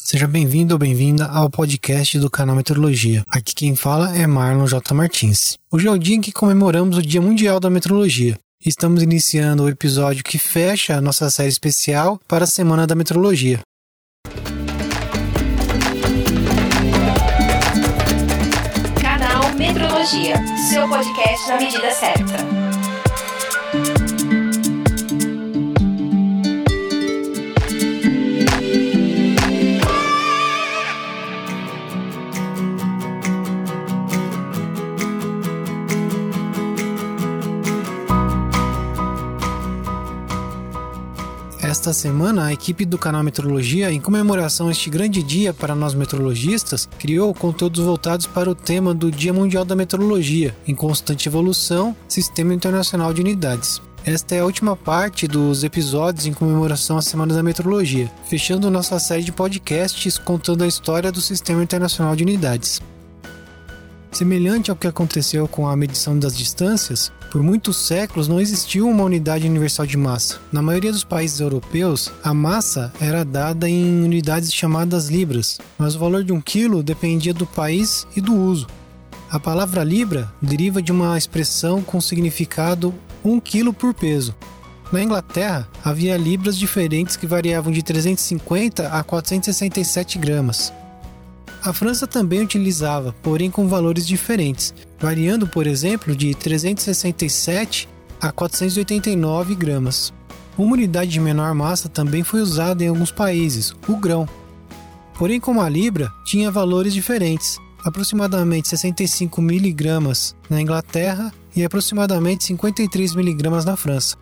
Seja bem-vindo ou bem-vinda ao podcast do canal Meteorologia. Aqui quem fala é Marlon J. Martins. Hoje é o dia em que comemoramos o Dia Mundial da Meteorologia. Estamos iniciando o episódio que fecha a nossa série especial para a Semana da Meteorologia. Canal Metrologia, seu podcast na medida certa. Esta semana, a equipe do canal Meteorologia, em comemoração a este grande dia para nós meteorologistas, criou conteúdos voltados para o tema do Dia Mundial da Meteorologia, em constante evolução, Sistema Internacional de Unidades. Esta é a última parte dos episódios em comemoração à Semana da Meteorologia, fechando nossa série de podcasts contando a história do Sistema Internacional de Unidades. Semelhante ao que aconteceu com a medição das distâncias, por muitos séculos não existiu uma unidade universal de massa. Na maioria dos países europeus, a massa era dada em unidades chamadas libras, mas o valor de um quilo dependia do país e do uso. A palavra libra deriva de uma expressão com significado 1 quilo por peso. Na Inglaterra, havia libras diferentes que variavam de 350 a 467 gramas. A França também utilizava, porém com valores diferentes, variando, por exemplo, de 367 a 489 gramas. Uma unidade de menor massa também foi usada em alguns países, o grão. Porém, como a libra, tinha valores diferentes, aproximadamente 65 miligramas na Inglaterra e aproximadamente 53 miligramas na França.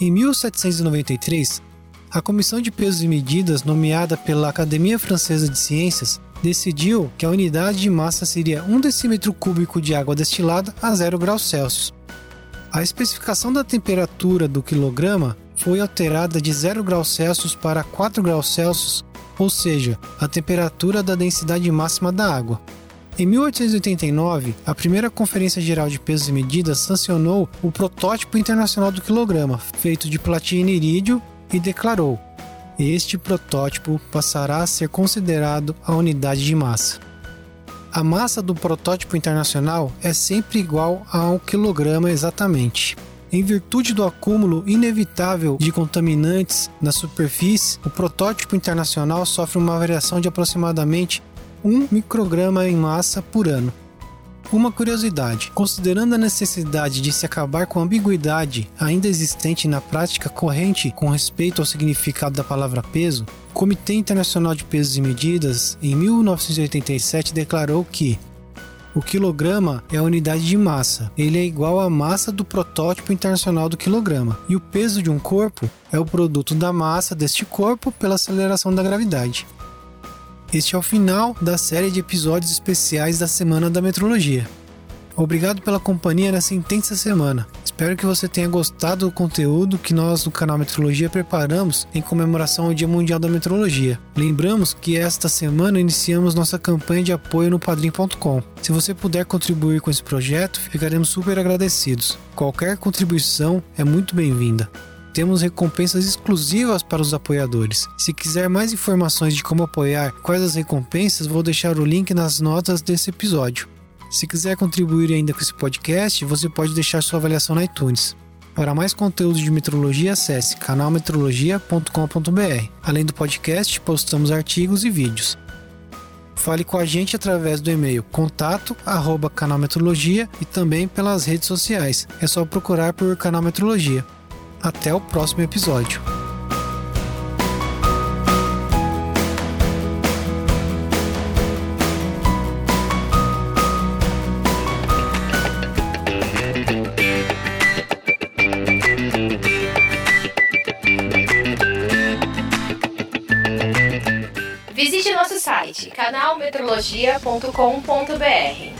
Em 1793, a Comissão de Pesos e Medidas, nomeada pela Academia Francesa de Ciências, decidiu que a unidade de massa seria 1 decímetro cúbico de água destilada a 0 graus Celsius. A especificação da temperatura do quilograma foi alterada de 0 graus Celsius para 4 graus Celsius, ou seja, a temperatura da densidade máxima da água. Em 1889, a primeira Conferência Geral de Pesos e Medidas sancionou o protótipo internacional do quilograma, feito de platina e irídio, e declarou: este protótipo passará a ser considerado a unidade de massa. A massa do protótipo internacional é sempre igual a um quilograma exatamente. Em virtude do acúmulo inevitável de contaminantes na superfície, o protótipo internacional sofre uma variação de aproximadamente 1 micrograma em massa por ano. Uma curiosidade: considerando a necessidade de se acabar com a ambiguidade ainda existente na prática corrente com respeito ao significado da palavra peso, o Comitê Internacional de Pesos e Medidas, em 1987, declarou que o quilograma é a unidade de massa. Ele é igual à massa do protótipo internacional do quilograma. E o peso de um corpo é o produto da massa deste corpo pela aceleração da gravidade. Este é o final da série de episódios especiais da Semana da Metrologia. Obrigado pela companhia nessa intensa semana. Espero que você tenha gostado do conteúdo que nós do canal Metrologia preparamos em comemoração ao Dia Mundial da Metrologia. Lembramos que esta semana iniciamos nossa campanha de apoio no padrim.com. Se você puder contribuir com esse projeto, ficaremos super agradecidos. Qualquer contribuição é muito bem-vinda temos recompensas exclusivas para os apoiadores. Se quiser mais informações de como apoiar, quais as recompensas, vou deixar o link nas notas desse episódio. Se quiser contribuir ainda com esse podcast, você pode deixar sua avaliação na iTunes. Para mais conteúdo de metrologia, acesse canalmetrologia.com.br. Além do podcast, postamos artigos e vídeos. Fale com a gente através do e-mail contato canalmetrologia e também pelas redes sociais. É só procurar por Canal Metrologia. Até o próximo episódio. Visite nosso site canalmetrologia.com.br.